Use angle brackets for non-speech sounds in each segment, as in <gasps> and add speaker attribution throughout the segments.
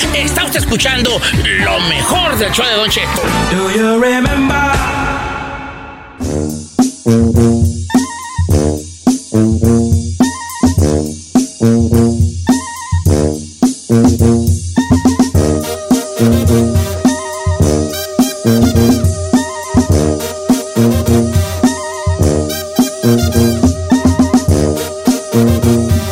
Speaker 1: Está usted escuchando lo mejor del show de Don Cheto.
Speaker 2: Do you remember?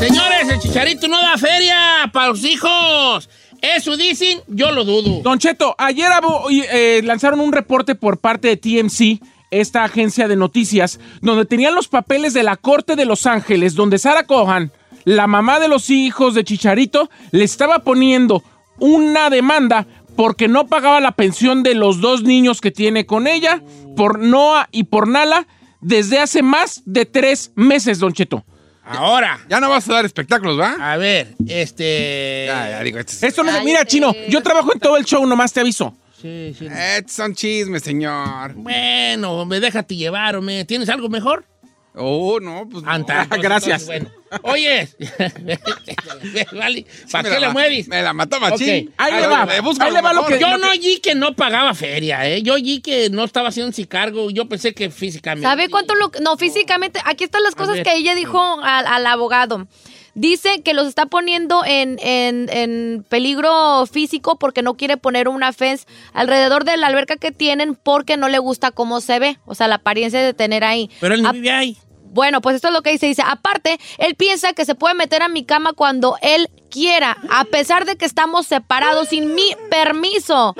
Speaker 1: Señores, el chicharito no da feria para los hijos. Eso dicen, yo lo dudo.
Speaker 3: Don Cheto, ayer eh, lanzaron un reporte por parte de TMC, esta agencia de noticias, donde tenían los papeles de la Corte de Los Ángeles, donde Sarah Cohan, la mamá de los hijos de Chicharito, le estaba poniendo una demanda porque no pagaba la pensión de los dos niños que tiene con ella, por Noah y por Nala, desde hace más de tres meses, Don Cheto.
Speaker 1: Ahora,
Speaker 4: Ya no vas a dar espectáculos, ¿va?
Speaker 1: a ver, este...
Speaker 4: Ya, ya digo, estos,
Speaker 3: Esto no,
Speaker 5: Cállate.
Speaker 3: mira, Chino, yo trabajo en todo el show, nomás te aviso.
Speaker 1: Sí, sí.
Speaker 4: estos son chismes, señor.
Speaker 1: Bueno, me déjate llevar, hombre. ¿Tienes algo mejor?
Speaker 4: Oh, no, pues. no.
Speaker 1: Anta, entonces,
Speaker 3: gracias.
Speaker 1: entonces, bueno. Oye, vale, <laughs> ¿para
Speaker 4: Me
Speaker 1: qué
Speaker 4: la
Speaker 1: le
Speaker 4: ma-
Speaker 1: mueves?
Speaker 4: Me la mató machín.
Speaker 3: Ahí le va, ahí le va lo que-
Speaker 1: Yo no oí que no pagaba feria, ¿eh? Yo oí que no estaba haciendo sin cargo. Yo pensé que físicamente.
Speaker 6: ¿Sabe cuánto lo.? No, físicamente. Aquí están las cosas
Speaker 1: ver.
Speaker 6: que ella dijo al, al abogado. Dice que los está poniendo en, en- en peligro físico porque no quiere poner una fence alrededor de la alberca que tienen porque no le gusta cómo se ve. O sea, la apariencia de tener ahí.
Speaker 1: Pero él no
Speaker 6: A-
Speaker 1: vive ahí.
Speaker 6: Bueno, pues esto es lo que dice. Dice, aparte, él piensa que se puede meter a mi cama cuando él quiera, a pesar de que estamos separados sin mi permiso.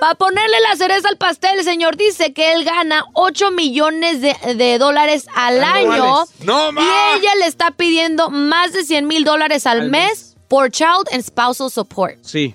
Speaker 6: Para ponerle la cereza al pastel, el señor dice que él gana 8 millones de, de dólares al año.
Speaker 4: ¡No, ma!
Speaker 6: Y ella le está pidiendo más de 100 mil dólares al, mes por child and spousal support.
Speaker 3: Sí.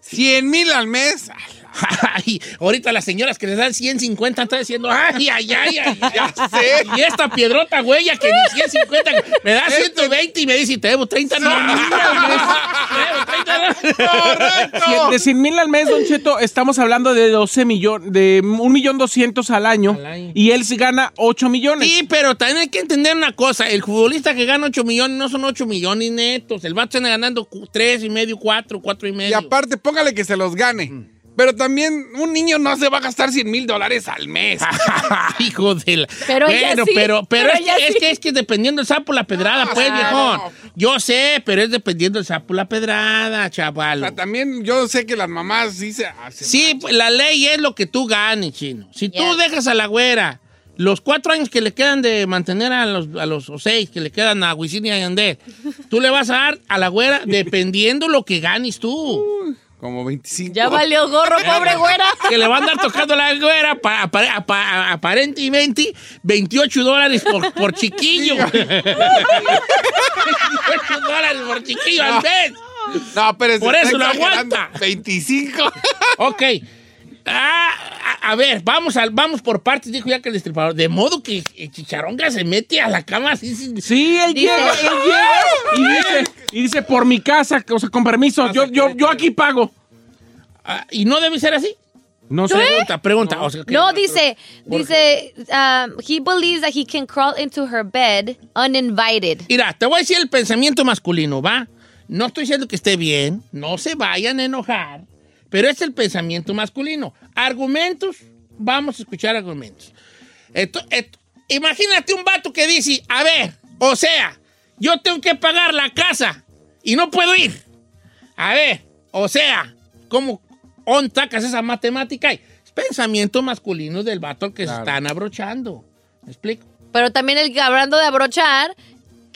Speaker 4: 100 mil al mes. <laughs>
Speaker 1: Ay, ahorita las señoras que les dan 150 están diciendo, ay, ay, ay, ay, <laughs> ay.
Speaker 4: Ya sé.
Speaker 1: Y esta piedrota huella que ni 150, me da 120 y me dice, te debo 30, no. <laughs> Te debo 30, no.
Speaker 3: Cien- De 100 mil al mes, Don Cheto, estamos hablando de 12 millones, de 1 millón 200 al año,
Speaker 1: Al año.
Speaker 3: y él gana 8 millones.
Speaker 1: Sí, pero también hay que entender una cosa. El futbolista que gana 8 millones no son 8 millones netos. El vato está ganando 3 y medio, 4, 4 y
Speaker 4: Y
Speaker 1: medio.
Speaker 4: aparte, póngale que se los gane. Pero también un niño no se va a gastar 100 mil dólares al mes. <laughs> <laughs>
Speaker 1: Hijo de la...
Speaker 6: Pero ella
Speaker 1: bueno,
Speaker 6: sí,
Speaker 1: pero, pero,
Speaker 6: pero
Speaker 1: es,
Speaker 6: ella
Speaker 1: que, es que es que dependiendo del sapo la pedrada, pues, viejón.
Speaker 4: no.
Speaker 1: Yo sé, pero es dependiendo del sapo la pedrada,
Speaker 4: O
Speaker 1: chaval.
Speaker 4: sea, también yo sé que las mamás sí se hacen.
Speaker 1: Sí, pues, la ley es lo que tú ganes, chino. Si tú
Speaker 6: Yeah.
Speaker 1: dejas a la güera los cuatro años que le quedan de mantener a los, a los o seis que le quedan a Wisin y a Yandel, tú le vas a dar a la güera dependiendo lo que ganes tú.
Speaker 4: Como 25.
Speaker 6: Ya valió gorro, pobre güera.
Speaker 1: Que le van a andar tocando la güera pa- apa- apa- aparentemente 28 dólares por, por chiquillo. 28 dólares por chiquillo al mes.
Speaker 4: No, pero
Speaker 1: Por eso lo aguanta.
Speaker 4: 25.
Speaker 1: Ok. Ah, a, ver, vamos, al, vamos por partes, dijo ya que el destripador. De modo que el chicharronga se mete a la cama así. sin-
Speaker 3: Sí, él
Speaker 6: Dice-
Speaker 3: llega, él llega y dice, y dice, por mi casa, o sea, con permiso, yo, yo, yo aquí pago.
Speaker 1: Ah, ¿Y no debe ser así?
Speaker 3: No sé.
Speaker 1: Pregunta, pregunta. o sea, que-
Speaker 6: No, dice, dice, um, he believes that he can crawl into her bed uninvited.
Speaker 1: Mira, te voy a decir el pensamiento masculino, ¿va? No estoy diciendo que esté bien, no se vayan a enojar, pero es el pensamiento masculino. Argumentos, vamos a escuchar argumentos. Esto- esto- imagínate un vato que dice, a ver, o sea, yo tengo que pagar la casa y no puedo ir. A ver, o sea, ¿cómo on sacas esa matemática? Es pensamiento masculino del vato al que se están abrochando. ¿Me explico?
Speaker 6: Pero también el que hablando de abrochar,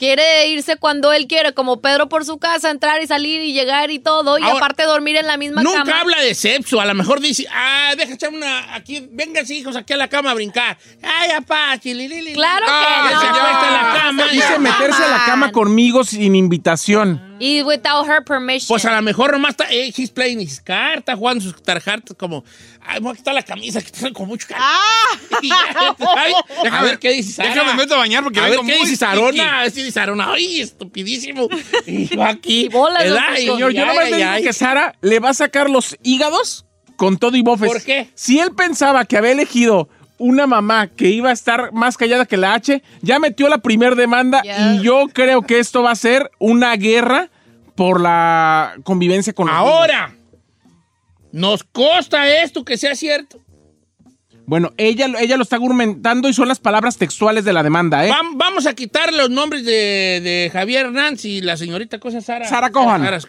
Speaker 6: quiere irse cuando él quiere, como Pedro por su casa, entrar y salir y llegar y todo, y
Speaker 1: Ahora,
Speaker 6: aparte dormir en la misma
Speaker 1: Nunca
Speaker 6: cama.
Speaker 1: habla de sexo. A lo mejor dice, ah, deja echar una aquí, vénganse hijos aquí a la cama a brincar. Ay, apá, chililili.
Speaker 6: Claro que
Speaker 1: Ah,
Speaker 6: no.
Speaker 1: se en la cama.
Speaker 3: Dice meterse a la cama conmigo sin invitación.
Speaker 6: Y without her permission.
Speaker 1: Pues a lo mejor nomás está, eh, he's playing his card, está jugando sus tarjetas como, ay, me voy a quitar la camisa que está con mucho calor. <laughs> Y ya, <laughs> ay, a ver qué dice Sara.
Speaker 4: Déjame meto a bañar porque
Speaker 1: A ver qué
Speaker 4: muy
Speaker 1: dice. Sarona, si dice Sarona, ay, estupidísimo. Y yo aquí, <laughs>
Speaker 6: Poncho.
Speaker 3: Señor, yo
Speaker 1: ay,
Speaker 3: nomás
Speaker 1: ay,
Speaker 3: le digo que Sara le va a sacar los hígados con todo y bofes.
Speaker 1: ¿Por qué?
Speaker 3: Si él pensaba que había elegido una mamá que iba a estar más callada que la H, ya metió la primer demanda y yo creo que esto va a ser una guerra por la convivencia con los niños.
Speaker 1: Nos costa esto que sea cierto.
Speaker 3: Bueno, ella, ella lo está argumentando y son las palabras textuales de la demanda, ¿eh?
Speaker 1: Vam- vamos a quitar los nombres de, de Javier Hernández y la señorita cosa Sara.
Speaker 3: Sara Cohan.
Speaker 1: Sara-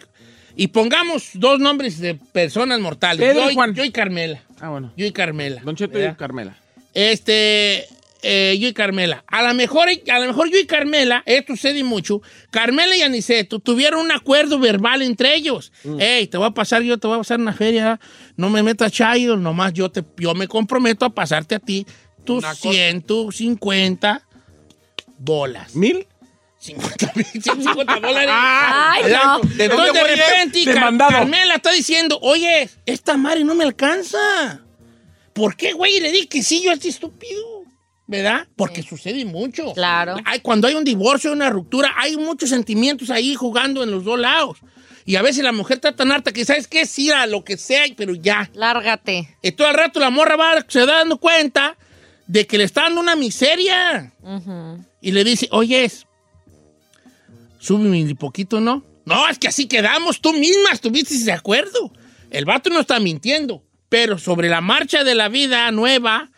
Speaker 1: y pongamos dos nombres de personas mortales.
Speaker 3: Pedro
Speaker 1: yo,
Speaker 3: y Juan.
Speaker 1: yo y Carmela.
Speaker 3: Ah, bueno.
Speaker 1: Yo y Carmela.
Speaker 3: Don Cheto y
Speaker 1: ¿verdad?
Speaker 3: Carmela.
Speaker 1: Este, eh, yo y Carmela. A lo mejor, a lo mejor yo y Carmela, esto sucede mucho. Carmela y Aniceto tuvieron un acuerdo verbal entre ellos.
Speaker 3: Mm.
Speaker 1: Ey, te voy a pasar, yo te voy a pasar una feria. No me metas chayo, nomás yo te, yo me comprometo a pasarte a ti tus
Speaker 4: Una cosa.
Speaker 1: 150 bolas.
Speaker 3: ¿Mil?
Speaker 1: 50 mil, 150 dólares. <laughs>
Speaker 6: Ay, no.
Speaker 1: Entonces, de
Speaker 4: ¿Dónde voy a
Speaker 1: repente, Car-. Carmela está diciendo, oye, esta madre no me alcanza. ¿Por qué, güey? Le di que sí, yo estoy estúpido. ¿Verdad? Porque sucede mucho.
Speaker 6: Claro.
Speaker 1: Hay, cuando hay un divorcio, una ruptura, hay muchos sentimientos ahí jugando en los dos lados. Y a veces la mujer está tan harta que, ¿sabes qué? Sí, a lo que sea, pero ya.
Speaker 6: Lárgate.
Speaker 1: Y todo el rato la morra va, se da dando cuenta de que le está dando una miseria. Y le dice, oye, súbeme un poquito, ¿no? No, es que así quedamos, tú misma estuviste de acuerdo. El vato no está mintiendo, pero sobre la marcha de la vida nueva,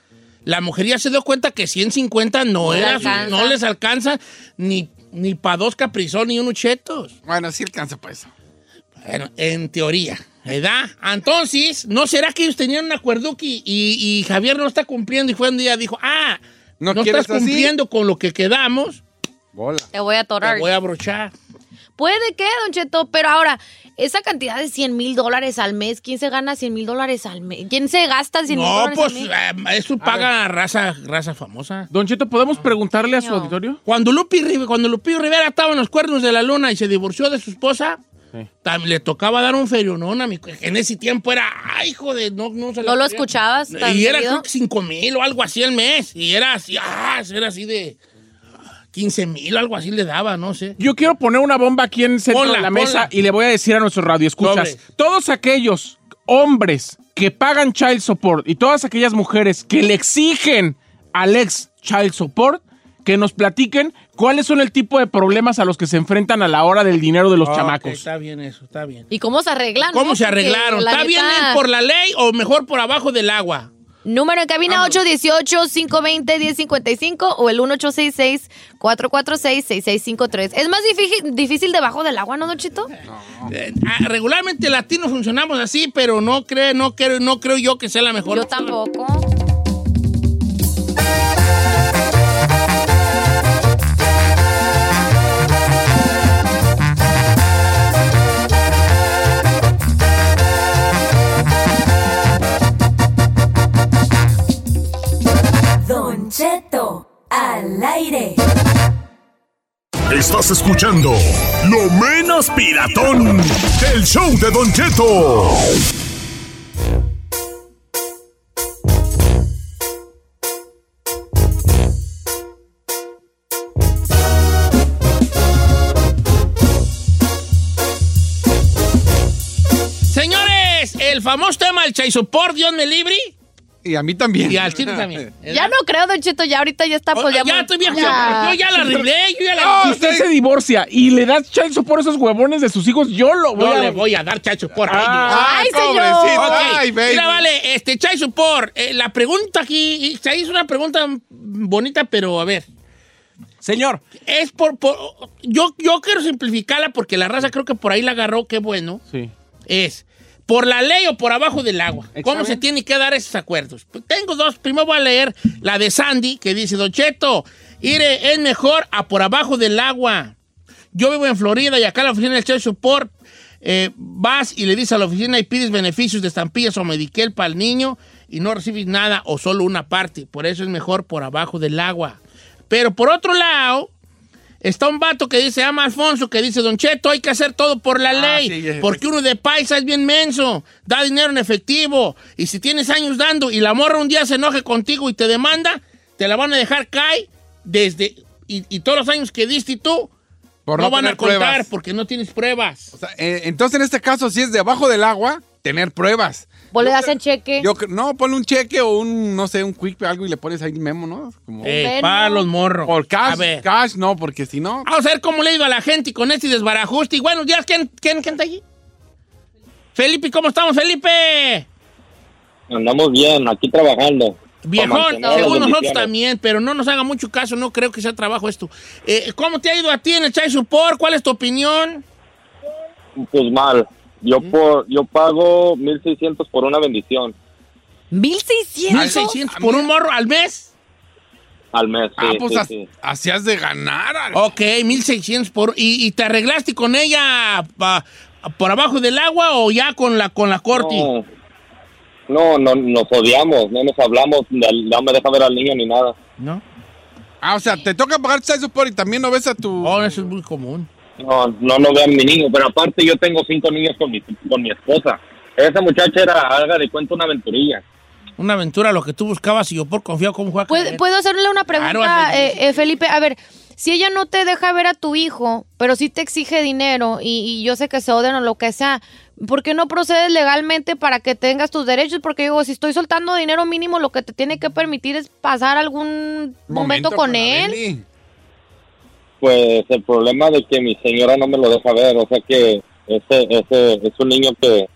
Speaker 1: la mujer ya se dio cuenta que 150 no,
Speaker 6: le
Speaker 1: era no les alcanza ni, ni para dos caprizón ni unos chetos.
Speaker 4: Bueno, sí alcanza para eso.
Speaker 1: Bueno, en teoría, ¿verdad? Entonces, ¿no será que ellos tenían un acuerdo y, y- y Javier no está cumpliendo? Y fue un día dijo, ah,
Speaker 4: ¿No
Speaker 1: no, estás
Speaker 4: así?
Speaker 1: cumpliendo con lo que quedamos,
Speaker 4: Bola.
Speaker 6: Te voy a atorar.
Speaker 1: te voy a abrochar.
Speaker 6: Puede que, Don Cheto, pero ahora, esa cantidad de 100 mil dólares al mes, ¿quién se gana 100 mil dólares al mes? ¿Quién se gasta 100 mil
Speaker 1: No,
Speaker 6: dólares
Speaker 1: pues
Speaker 6: al mes?
Speaker 1: eh, eso paga raza, raza famosa.
Speaker 3: Don Cheto, ¿podemos preguntarle a su
Speaker 6: No.
Speaker 3: auditorio?
Speaker 1: Cuando Lupi, cuando Lupillo Rivera estaba en los cuernos de la luna y se divorció de su esposa,
Speaker 3: Sí.
Speaker 1: le tocaba dar un ferionón a mi... En ese tiempo era, ay, hijo de... No, no, se
Speaker 6: ¿No lo escuchabas
Speaker 1: Y era creo que 5 mil o algo así al mes. Y era así, ah, era así de 15 mil o algo así le daba, no sé.
Speaker 3: Yo quiero poner una bomba aquí en el centro
Speaker 1: Ponla,
Speaker 3: de la mesa
Speaker 1: ponla.
Speaker 3: y le voy a decir a nuestros radioescuchas.
Speaker 1: Sobre.
Speaker 3: Todos aquellos hombres que pagan child support y todas aquellas mujeres que le exigen al ex child support, que nos platiquen cuáles son el tipo de problemas a los que se enfrentan a la hora del dinero de los chamacos.
Speaker 1: Está bien eso, está bien.
Speaker 6: ¿Y cómo se arreglan?
Speaker 1: ¿Cómo
Speaker 6: no?
Speaker 1: se arreglaron?
Speaker 6: la
Speaker 1: ¿Está bien por la ley o mejor por abajo del agua?
Speaker 6: Número en cabina 818-520-1055 o el 1866-446-6653. Es más difícil, difícil debajo del agua, ¿no, Don Chito?
Speaker 1: Eh, ah, regularmente latinos funcionamos así, pero no creo, no creo, no creo yo que sea la mejor.
Speaker 6: Yo tampoco.
Speaker 7: Cheto, al aire.
Speaker 8: Estás escuchando lo menos piratón del show de Don Cheto.
Speaker 1: Señores, el famoso tema del chaisopor, Dios me libre,
Speaker 4: Y a mí también.
Speaker 1: y al chile también. <laughs>
Speaker 6: Ya no creo, Don Chito, ya ahorita ya está, pues ya.
Speaker 1: ya estoy bien,
Speaker 6: Ya.
Speaker 1: yo ya la arreglé, yo ya
Speaker 3: Si
Speaker 1: la...
Speaker 3: usted se divorcia y le das support a esos huevones de sus hijos, yo lo voy
Speaker 1: No
Speaker 3: a...
Speaker 1: le voy a dar chaisopor.
Speaker 3: Ah,
Speaker 6: Ay, señor.
Speaker 4: Ay, baby.
Speaker 1: mira, vale, este, Chai Support, eh, la pregunta aquí, se hizo una pregunta bonita, pero a ver.
Speaker 3: Señor,
Speaker 1: Es por, por- yo, yo quiero simplificarla porque la raza creo que por ahí la agarró, qué bueno.
Speaker 3: sí.
Speaker 1: Es por la ley o por abajo del agua. ¿Cómo se tiene que dar esos acuerdos? Pues tengo dos. Primero voy a leer la de Sandy que dice, Don Cheto, ire, es mejor a por abajo del agua. Yo vivo en Florida y acá en la oficina del Child Support eh, vas y le dices a la oficina y pides beneficios de estampillas o Medicare para el niño y no recibes nada o solo una parte. Por eso es mejor por abajo del agua. Pero por otro lado, está un vato que dice, ama Alfonso, que dice, Don Cheto, hay que hacer todo por la ley.
Speaker 4: sí, ya-
Speaker 1: porque uno de paisa es bien menso, da dinero en efectivo. Y si tienes años dando y la morra un día se enoje contigo y te demanda, te la van a dejar caer desde... Y, y todos los años que diste tú,
Speaker 4: Por
Speaker 1: no,
Speaker 4: no
Speaker 1: van a contar
Speaker 4: pruebas.
Speaker 1: porque no tienes pruebas.
Speaker 4: O sea, eh, entonces, en este caso, si es debajo del agua, tener pruebas.
Speaker 6: Vos le das
Speaker 4: creo-
Speaker 6: en cheque.
Speaker 4: Yo, cre- no, ponle un cheque o un, no sé, un quick, algo y le pones ahí el memo, ¿no? Como,
Speaker 1: Eh, para los morros.
Speaker 4: por cash,
Speaker 1: A ver.
Speaker 4: cash, no, porque si no...
Speaker 1: Vamos a ver cómo le ha ido a la gente con este desbarajuste. Y buenos días, ¿quién, quién, quién está allí? Felipe, ¿cómo estamos, Felipe?
Speaker 9: Andamos bien, aquí trabajando.
Speaker 1: Viejón,
Speaker 9: mantener las
Speaker 1: según nosotros
Speaker 9: bendiciones.
Speaker 1: también, pero no nos haga mucho caso, no creo que sea trabajo esto. Eh, ¿Cómo te ha ido a ti en el Chai Support? ¿Cuál es tu opinión?
Speaker 9: Pues mal. Yo por, yo pago 1600 por una bendición
Speaker 6: 1600.
Speaker 1: 1600 por un morro al mes.
Speaker 9: al mes.
Speaker 4: ah,
Speaker 9: sí,
Speaker 4: pues
Speaker 9: sí,
Speaker 4: as-
Speaker 9: sí.
Speaker 4: así has de ganar. al-
Speaker 1: Ok, 1600 por... ¿Y, y te arreglaste con ella pa- por abajo del agua o ya con la, con la corti?
Speaker 9: No, no, no, nos odiamos, no nos hablamos, no me deja ver al niño ni nada.
Speaker 1: ¿No?
Speaker 4: Ah, o sea, te toca pagar child support y también no ves a tu...
Speaker 1: Oh, eso es muy común.
Speaker 9: No, no, a mi niño, pero aparte yo tengo cinco niños con mi, con mi esposa. Esa muchacha era, haga de cuenta, una aventurilla.
Speaker 1: Una aventura, lo que tú buscabas y yo por confiado cómo juega.
Speaker 6: ¿Puedo, puedo hacerle una pregunta,
Speaker 1: Claro,
Speaker 6: eh, eh, Felipe? A ver, si ella no te deja ver a tu hijo, pero sí te exige dinero y, y yo sé que se odian o lo que sea, ¿por qué no procedes legalmente para que tengas tus derechos? Porque digo, si estoy soltando dinero mínimo, lo que te tiene que permitir es pasar algún momento, con él.
Speaker 9: Pues el problema de que mi señora no me lo deja ver, o sea que ese, ese es un niño que,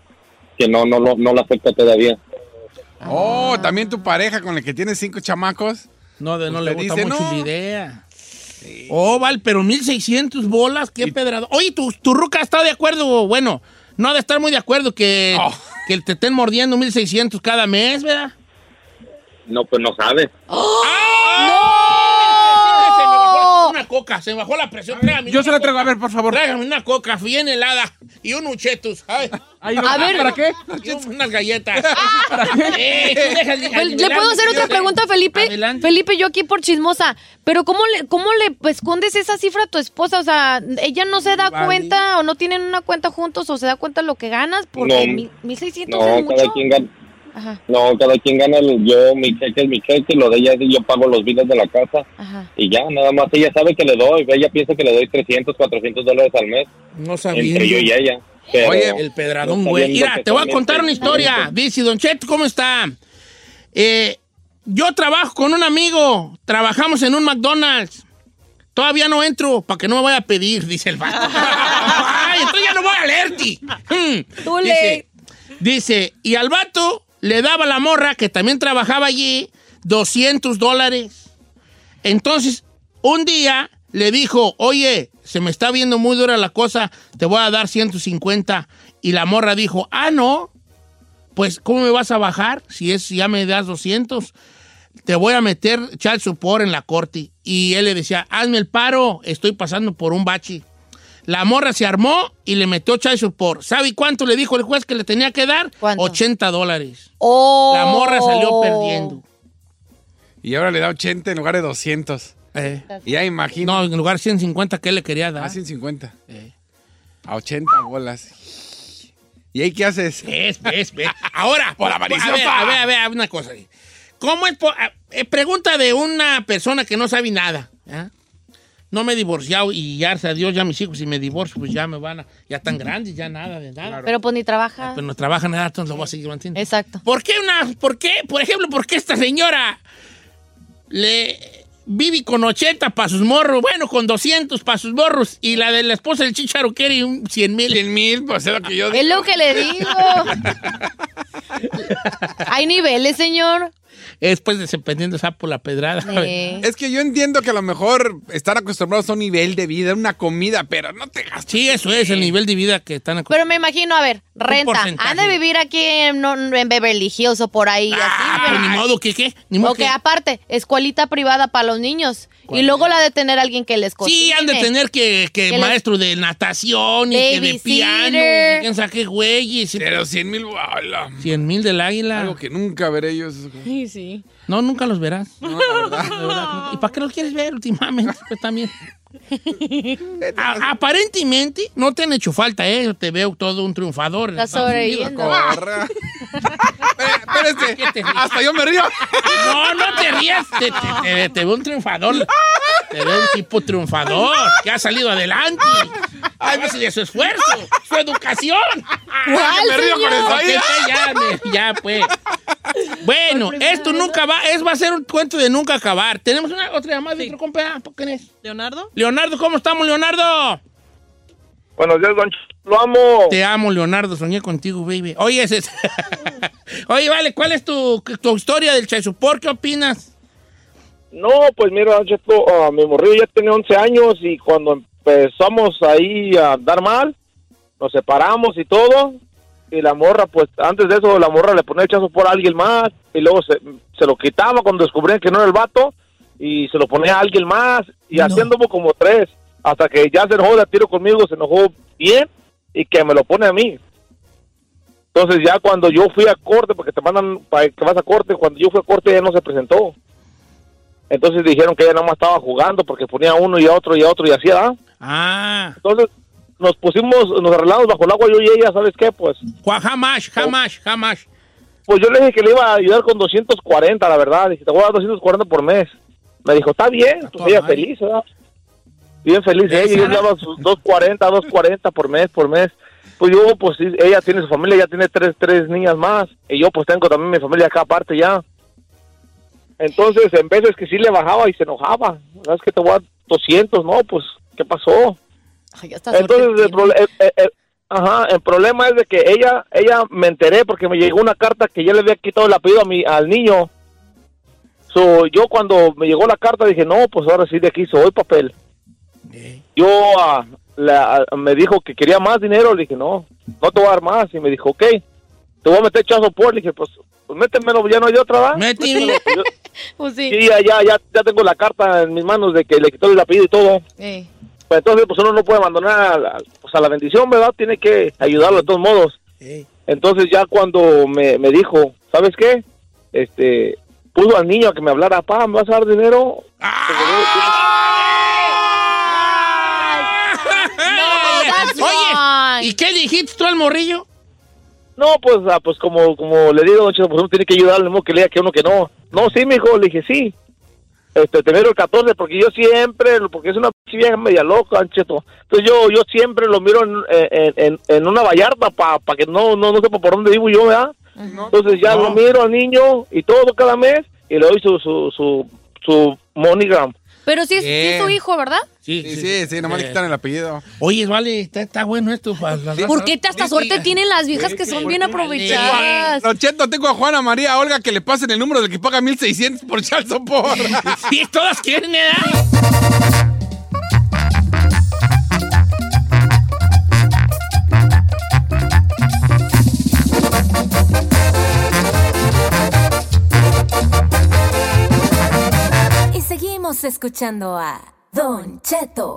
Speaker 9: que no, no, lo- no lo acepta todavía.
Speaker 4: Oh, también tu pareja con la que tienes cinco chamacos.
Speaker 1: No, de, no le gusta
Speaker 4: dice,
Speaker 1: mucho
Speaker 4: no.
Speaker 1: la idea. Oh, vale, pero 1600 bolas, qué pedrado. Oye, tu, tu ruca está de acuerdo, bueno, no ha de estar muy de acuerdo que,
Speaker 4: Oh.
Speaker 1: que te estén mordiendo 1600 cada mes, ¿verdad?
Speaker 9: No, pues no sabe.
Speaker 1: Una coca, se me bajó la presión. Tráigame
Speaker 3: Yo se la traigo, a ver, por favor.
Speaker 1: Tráigame una coca bien helada y unos chetos. Ay,
Speaker 3: Ay, no,
Speaker 6: A ver. <laughs>
Speaker 3: ¿Para qué?
Speaker 1: y unas galletas.
Speaker 3: ¿Para qué?
Speaker 1: Eh, dejas
Speaker 6: Pues, ¿Le puedo hacer otra pregunta, Felipe?
Speaker 1: Adelante.
Speaker 6: Felipe, yo aquí por chismosa. Pero ¿cómo le, cómo le escondes esa cifra a tu esposa? O sea, ¿ella no se da
Speaker 1: Vale.
Speaker 6: cuenta o no tienen una cuenta juntos o se da cuenta de lo que ganas? Porque
Speaker 9: No.
Speaker 6: mil- 1600
Speaker 9: No,
Speaker 6: es mucho.
Speaker 9: cada quien gana.
Speaker 6: Ajá,
Speaker 9: No, cada quien gana, el- yo, mi cheque es mi cheque, lo de ella es yo pago los biles de la casa
Speaker 6: ajá.
Speaker 9: y ya, nada más ella sabe que le doy, ella piensa que le doy 300, 400 dólares al mes,
Speaker 1: No sabía.
Speaker 9: entre yo y ella. Pero
Speaker 4: Oye,
Speaker 1: El pedradón,
Speaker 9: no
Speaker 1: güey. Mira, te voy a contar una historia. Dice, Don Cheto, ¿cómo está? Eh, yo trabajo con un amigo. Trabajamos en un McDonald's. Todavía no entro para que no me vaya a pedir, dice el vato. <laughs> Ay, entonces ya no voy a leerte.
Speaker 6: Tú
Speaker 1: dice, dice, y al vato le daba a la morra, que también trabajaba allí, 200 dólares. Entonces, un día le dijo, oye, se me está viendo muy dura la cosa, te voy a dar 150. Y la morra dijo, ah, no, pues, ¿cómo me vas a bajar si es ya me das 200? Te voy a meter child support en la corte. Y él le decía, hazme el paro, estoy pasando por un bache. La morra se armó y le metió child support. ¿Sabe cuánto le dijo el juez que le tenía que dar?
Speaker 6: ¿Cuánto?
Speaker 1: 80 dólares.
Speaker 6: Oh.
Speaker 1: La morra salió perdiendo.
Speaker 4: Y ahora le da 80 en lugar de 200.
Speaker 1: Eh,
Speaker 4: Y ya imagino.
Speaker 1: no, en lugar de 150 que le quería dar.
Speaker 4: A 150.
Speaker 1: Eh.
Speaker 4: A 80 bolas. ¿Y ahí qué haces?
Speaker 1: Es, es, es. <laughs> Ahora,
Speaker 4: Por
Speaker 1: a ver,
Speaker 4: avariciosa.
Speaker 1: a ver, a ver, a ver, una cosa. ¿Cómo es? a- eh, pregunta de una persona que no sabe nada. ¿ah? No me he divorciado y gracias a Dios ya mis hijos, si me divorcio, pues ya me van a... Ya están grandes, ya nada de nada.
Speaker 6: Pero pues ni trabaja.
Speaker 1: Pero no trabajan nada, entonces lo voy a seguir manteniendo.
Speaker 6: Exacto.
Speaker 1: ¿Por qué una, por qué, por ejemplo, por qué esta señora le vive con 80 para sus morros, bueno, con 200 para sus morros, y la de la esposa del chicharo quiere un 100 mil?
Speaker 4: 100 mil, pues es lo que yo
Speaker 6: Es
Speaker 4: digo.
Speaker 6: lo que le digo. <laughs> Hay niveles, señor.
Speaker 1: Es pues dependiendo sapo la pedrada. <laughs>
Speaker 4: Es que yo entiendo que a lo mejor estar acostumbrados a un nivel de vida, una comida, pero no te gastes.
Speaker 1: Sí, eso es el nivel de vida que están
Speaker 6: Pero me imagino, a ver, renta. Han de vivir aquí en, no, en Beverly Hills o por ahí.
Speaker 1: Ah,
Speaker 6: así,
Speaker 1: pues ni modo que qué. Ni modo
Speaker 6: O
Speaker 1: que-
Speaker 6: que aparte, escuelita privada para los niños. Y luego la de tener alguien que les cocine.
Speaker 1: Sí, han de tener que, que
Speaker 6: Que les-
Speaker 1: maestro de natación y que de piano y quién sabe qué güey.
Speaker 4: Pero 100 mil, hola.
Speaker 1: 100 mil del águila.
Speaker 4: Algo que nunca veré yo. eso
Speaker 6: Sí, sí.
Speaker 1: No, nunca los verás.
Speaker 4: No, la verdad. <laughs>
Speaker 1: ¿Y para qué los quieres ver últimamente? <laughs> Pues también. A- aparentemente no te han hecho falta, ¿eh? Te veo todo un triunfador.
Speaker 6: Estás sobreviviendo. <laughs>
Speaker 4: Corra. Espérate,
Speaker 1: ¿Qué te ríes?
Speaker 4: hasta yo me río.
Speaker 1: No, no te rías. Te, te- te- te veo un triunfador. Te veo un tipo triunfador que ha salido adelante. A base de su esfuerzo, su educación.
Speaker 6: ¿Cuál,
Speaker 4: me río con
Speaker 6: señor?
Speaker 4: eso.
Speaker 1: Ok, ya, me- ya, pues. Bueno, esto nunca va, es, va a ser un cuento de nunca acabar. Tenemos una otra llamada de otro compa. ¿Por ¿Quién es?
Speaker 10: ¿Leonardo?
Speaker 1: Leonardo, ¿cómo estamos, Leonardo?
Speaker 9: Buenos días, don Ch- Lo amo.
Speaker 1: Te amo, Leonardo. Soñé contigo, baby. Oye, ese es- <laughs> Oye, vale, ¿cuál es tu, tu historia del Chesupor? ¿Qué opinas?
Speaker 9: No, pues mira, don Cheto, ah, mi morrillo ya tenía 11 años y cuando empezamos ahí a dar mal, nos separamos y todo. Y la morra, pues antes de eso, la morra le ponía el chazo por a alguien más y luego se, se lo quitaba cuando descubrían que no era el vato y se lo ponía a alguien más y
Speaker 1: No.
Speaker 9: como tres hasta que ya se enojó de tiro conmigo, se enojó bien y que me lo pone a mí. Entonces ya cuando yo fui a corte, porque te mandan para que vas a corte, cuando yo fui a corte ella no se presentó. Entonces dijeron que ella nada más estaba jugando porque ponía uno y a otro y a otro y así, ¿ah?
Speaker 1: Ah,
Speaker 9: Entonces nos pusimos, nos arreglamos bajo el agua yo y ella, ¿sabes qué? Pues,
Speaker 1: jamás, jamás, jamás.
Speaker 9: pues yo le dije que le iba a ayudar con 240, la verdad. Dije, te voy a dar 240 por mes. Me dijo, está bien, pues ella feliz, ¿verdad? Bien feliz
Speaker 1: ¿Eh,
Speaker 9: ella, le
Speaker 1: Sara?
Speaker 9: daba sus 240, 240 por mes, por mes. Pues yo, pues ella tiene su familia, ya tiene tres, tres niñas más. Y yo pues tengo también mi familia acá aparte ya. Entonces, en veces que sí le bajaba y se enojaba. ¿Sabes que te voy a dar 200? No, pues, ¿qué pasó?
Speaker 6: Ay,
Speaker 9: Entonces, el, el- el- el- ajá, el problema es de que ella, ella me enteré porque me llegó una carta que ya le había quitado el apellido a mi, al niño. So, yo cuando me llegó la carta dije, no, pues ahora sí de aquí soy papel. Yo ah, la- ah, me dijo que quería más dinero, le dije, no, no te voy a dar más. Y me dijo, ok, te voy a meter chazo por, le dije, pues, pues métemelo, ya no hay otra, ¿va?
Speaker 1: Méteme.
Speaker 9: Métemelo, pues, <laughs> yo-
Speaker 6: Pues sí.
Speaker 9: Sí, ya, ya, ya, ya tengo la carta en mis manos de que le quitó el apellido y todo.
Speaker 6: Eh.
Speaker 9: Pues entonces, pues uno no puede abandonar a la, pues, a la bendición, ¿verdad? Tiene que ayudarlo de todos modos. Entonces ya cuando me, me dijo, ¿sabes qué? Este, puso al niño a que me hablara, pa, ¿me vas a dar dinero?
Speaker 6: that's
Speaker 1: ¿y qué dijiste tú al morrillo?
Speaker 9: No, pues, ah, pues como, como le digo, don Cheto, pues uno tiene que ayudarle, no que le diga que uno que no. No, sí, mijo, le dije, sí. Este, te miro el 14, porque yo siempre, porque es una vieja media loca, don Cheto. Entonces yo, yo siempre lo miro en, en, en, en una vallarta para que no, no, no sepa por dónde vivo yo, ¿verdad? Entonces ya
Speaker 1: No.
Speaker 9: lo miro al niño y todo cada mes y le doy su, su, su, su MoneyGram.
Speaker 6: Pero sí es, sí es su hijo, ¿verdad?
Speaker 1: Sí,
Speaker 4: Sí, sí, sí, nomás le quitan el apellido.
Speaker 1: Oye, vale, está, está bueno esto. Para la.
Speaker 6: ¿Por qué hasta
Speaker 1: Sí,
Speaker 6: suerte
Speaker 1: sí.
Speaker 6: tienen las viejas que son bien aprovechadas?
Speaker 4: Don Cheto, tengo a Juana María Olga que le pasen el número del que paga 1600 por child support. <laughs>
Speaker 1: Sí, todas quieren, ¿eh?
Speaker 7: Y seguimos escuchando a Don Cheto.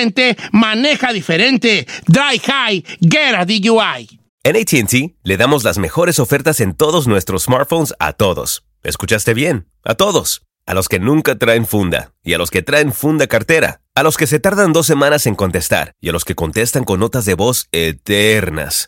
Speaker 1: maneja diferente. Dry high, get a DUI.
Speaker 11: En ATT le damos las mejores ofertas en todos nuestros smartphones a todos. ¿Escuchaste bien? A todos. A los que nunca traen funda y a los que traen funda cartera. A los que se tardan dos semanas en contestar y a los que contestan con notas de voz eternas.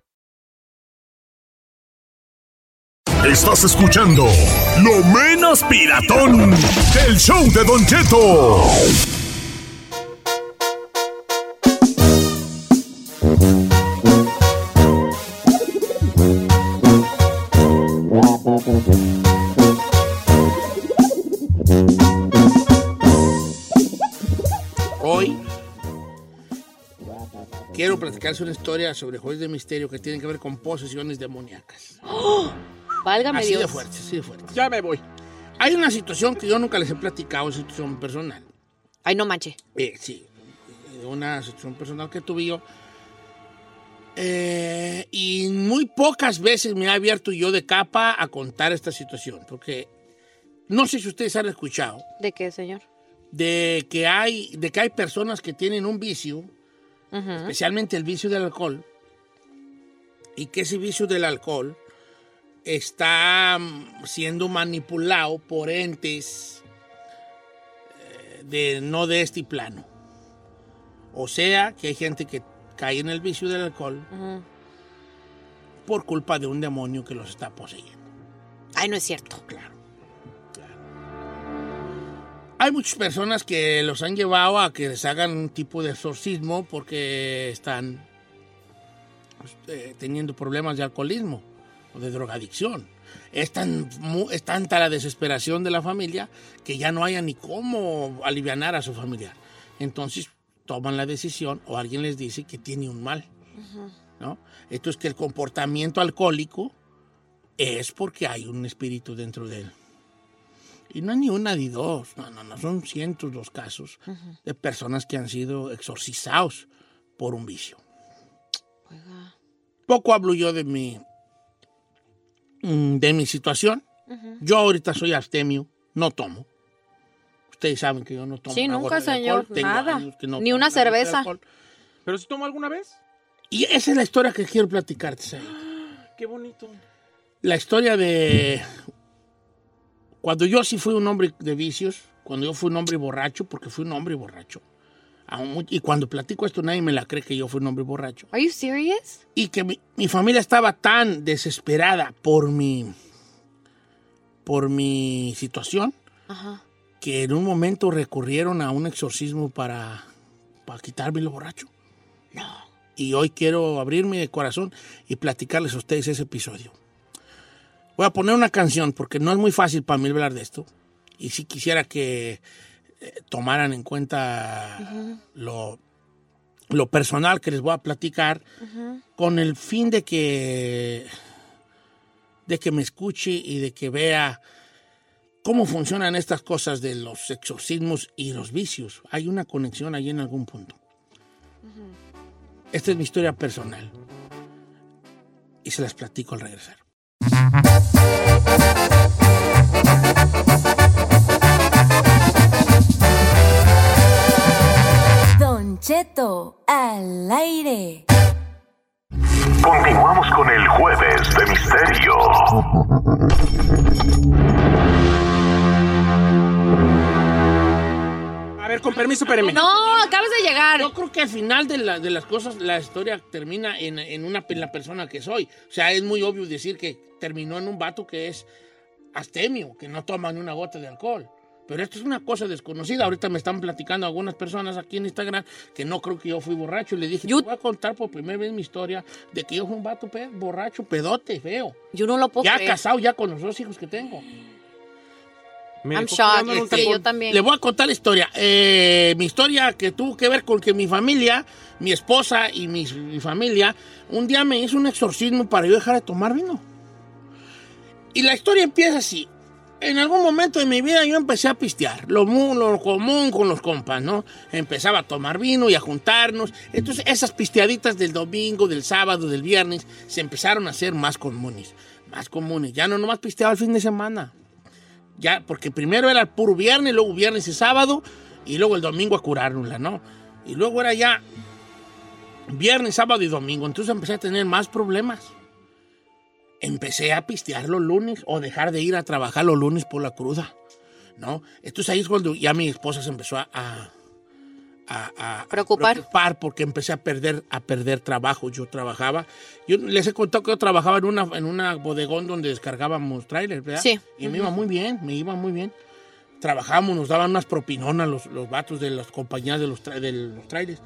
Speaker 8: Estás escuchando lo menos piratón del show de Don Cheto.
Speaker 1: Hoy quiero platicarles una historia sobre jueces de misterio que tienen que ver con posesiones demoníacas.
Speaker 6: Válgame
Speaker 1: Así
Speaker 6: Dios.
Speaker 1: de fuerte, así de fuerte.
Speaker 3: Ya me voy.
Speaker 1: Hay una situación que yo nunca les he platicado, es situación personal.
Speaker 6: Ay, no manche.
Speaker 1: Eh, sí, eh, una situación personal que tuve yo. Eh, y muy pocas veces me he abierto yo de capa a contar esta situación, porque no sé si ustedes han escuchado
Speaker 6: ¿De qué, señor?
Speaker 1: de que hay, de que hay personas que tienen un vicio,
Speaker 6: Ujú.
Speaker 1: especialmente el vicio del alcohol, y que ese vicio del alcohol está mm, siendo manipulado por entes eh, de no de este plano. O sea, que hay gente que cae en el vicio del alcohol por culpa de un demonio que los está poseyendo.
Speaker 6: Ay, no es cierto.
Speaker 1: Claro. Hay muchas personas que los han llevado a que les hagan un tipo de exorcismo porque están pues, eh, teniendo problemas de alcoholismo de drogadicción. Es, tan, es tanta la desesperación de la familia que ya no haya ni cómo aliviar a su familiar. Entonces toman la decisión o alguien les dice que tiene un mal. ¿no? Esto es que el comportamiento alcohólico es porque hay un espíritu dentro de él. Y no es ni una ni dos, no, no, no, son cientos los casos de personas que han sido exorcizados por un vicio. Poco hablo yo de mi, de mi situación. Yo ahorita soy abstemio, no tomo. Ustedes saben que yo no tomo.
Speaker 6: Sí,
Speaker 1: una
Speaker 6: nunca, señor,
Speaker 1: alcohol.
Speaker 6: Nada.
Speaker 1: no
Speaker 6: Ni una cerveza.
Speaker 3: ¿Pero si tomo alguna vez?
Speaker 1: Y esa es la historia que quiero platicarte, Said. <gasps>
Speaker 3: Qué bonito.
Speaker 1: La historia de cuando yo sí fui un hombre de vicios, cuando yo fui un hombre borracho, porque fui un hombre borracho. Y cuando platico esto nadie me la cree que yo fui un hombre borracho.
Speaker 6: Are you serious?
Speaker 1: Y que mi, mi familia estaba tan desesperada por mi, por mi situación que en un momento recurrieron a un exorcismo para, para quitarme lo borracho. No. Y hoy quiero abrirme de corazón y platicarles a ustedes ese episodio. Voy a poner una canción porque no es muy fácil para mí hablar de esto. Y si quisiera que tomaran en cuenta lo, lo personal que les voy a platicar con el fin de que de que me escuche y de que vea cómo funcionan estas cosas de los exorcismos y los vicios. Hay una conexión ahí en algún punto. Esta es mi historia personal. Y se las platico al regresar.
Speaker 7: Cheto al aire.
Speaker 8: Continuamos con el jueves de misterio.
Speaker 3: A ver, con permiso, espéreme.
Speaker 6: No, acabas de llegar.
Speaker 1: Yo creo que al final de, la- de las cosas la historia termina en, en una, en la persona que soy. O sea, es muy obvio decir que terminó en un vato que es astemio, que no toma ni una gota de alcohol. Pero esto es una cosa desconocida. Ahorita me están platicando algunas personas aquí en Instagram que no creo que yo fui borracho. Y le dije, yo voy a contar por primera vez mi historia de que yo fui un vato pe- borracho, pedote, feo.
Speaker 6: Yo no lo puedo
Speaker 1: Ya
Speaker 6: creer.
Speaker 1: casado, ya con los dos hijos que tengo.
Speaker 3: Me
Speaker 6: I'm shocked. Este,
Speaker 3: tacón.
Speaker 6: yo también.
Speaker 1: Le voy a contar la historia. Eh, mi historia que tuvo que ver con que mi familia, mi esposa y mi, mi familia, un día me hizo un exorcismo para yo dejar de tomar vino. Y la historia empieza así. En algún momento de mi vida yo empecé a pistear, lo, común con los compas, ¿no? Empezaba a tomar vino y a juntarnos. Entonces esas pisteaditas del domingo, del sábado, del viernes, se empezaron a hacer más comunes, más comunes. Ya no nomás pisteaba el fin de semana, ya, porque primero era el puro viernes, luego viernes y sábado, y luego el domingo a curárnosla, ¿no? Y luego era ya viernes, sábado y domingo. Entonces empecé a tener más problemas. Empecé a pistear los lunes o dejar de ir a trabajar los lunes por la cruda, ¿no? Entonces ahí es cuando ya mi esposa se empezó a... a- a- a
Speaker 6: Preocupar.
Speaker 1: preocupar porque empecé a perder a perder trabajo yo trabajaba yo les he contado que yo trabajaba en una en una bodegón donde descargábamos trailers ¿verdad?
Speaker 6: Sí.
Speaker 1: y me iba muy bien me iba muy bien trabajábamos nos daban unas propinonas los, los vatos de las compañías de los, tra- de los trailers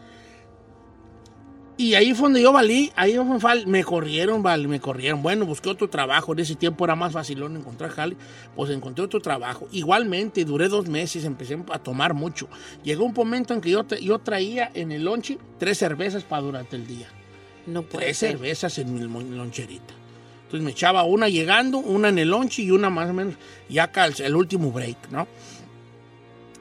Speaker 1: y ahí fue donde yo valí, ahí fue me corrieron, vale, me corrieron. Bueno, busqué otro trabajo, en ese tiempo era más fácil encontrar jale, pues encontré otro trabajo. Igualmente, duré dos meses, empecé a tomar mucho. Llegó un momento en que yo, yo traía en el lonche tres cervezas para durante el día.
Speaker 6: No puede
Speaker 1: Tres
Speaker 6: ser.
Speaker 1: cervezas en mi loncherita. Entonces me echaba una llegando, una en el lonche y una más o menos ya acá el, el último break, ¿no?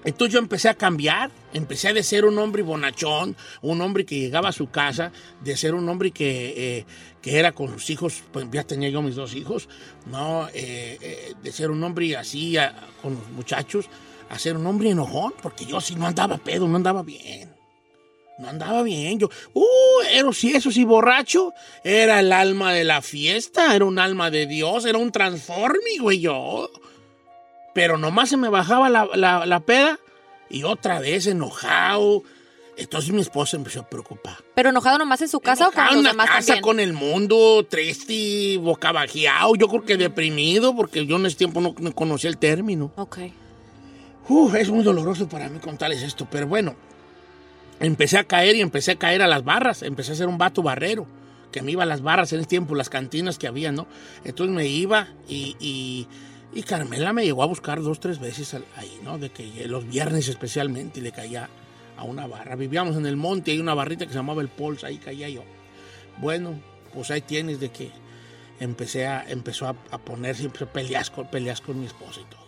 Speaker 1: Entonces yo empecé a cambiar, empecé de ser un hombre bonachón, un hombre que llegaba a su casa, de ser un hombre que, eh, que era con sus hijos, pues ya tenía yo mis dos hijos, ¿no? Eh, eh, de ser un hombre así con los muchachos, a ser un hombre enojón, porque yo sí no andaba pedo, no andaba bien. No andaba bien, yo, uh, era sí, eso sí, borracho, era el alma de la fiesta, era un alma de Dios, era un transforme, güey, yo. Pero nomás se me bajaba la, la- la peda y otra vez enojado. Entonces mi esposa empezó a preocupar.
Speaker 6: ¿Pero enojado nomás en su casa o con los
Speaker 1: en la
Speaker 6: demás
Speaker 1: casa
Speaker 6: también?
Speaker 1: con el mundo, triste, bocabajeado, yo creo que deprimido, porque yo en ese tiempo no, no conocía el término.
Speaker 6: Ok.
Speaker 1: Uf, es muy doloroso para mí contarles esto, pero bueno, empecé a caer y empecé a caer a las barras, empecé a ser un vato barrero, que me iba a las barras en ese tiempo, las cantinas que había, ¿no? Entonces me iba y, y, y Carmela me llegó a buscar dos, tres veces ahí, ¿no? De que los viernes especialmente, le caía a una barra. Vivíamos en el monte, hay una barrita que se llamaba el Pols, ahí caía yo. Bueno, pues ahí tienes de que empecé a, empezó a, a poner siempre peleas con, peleas con mi esposa y todo.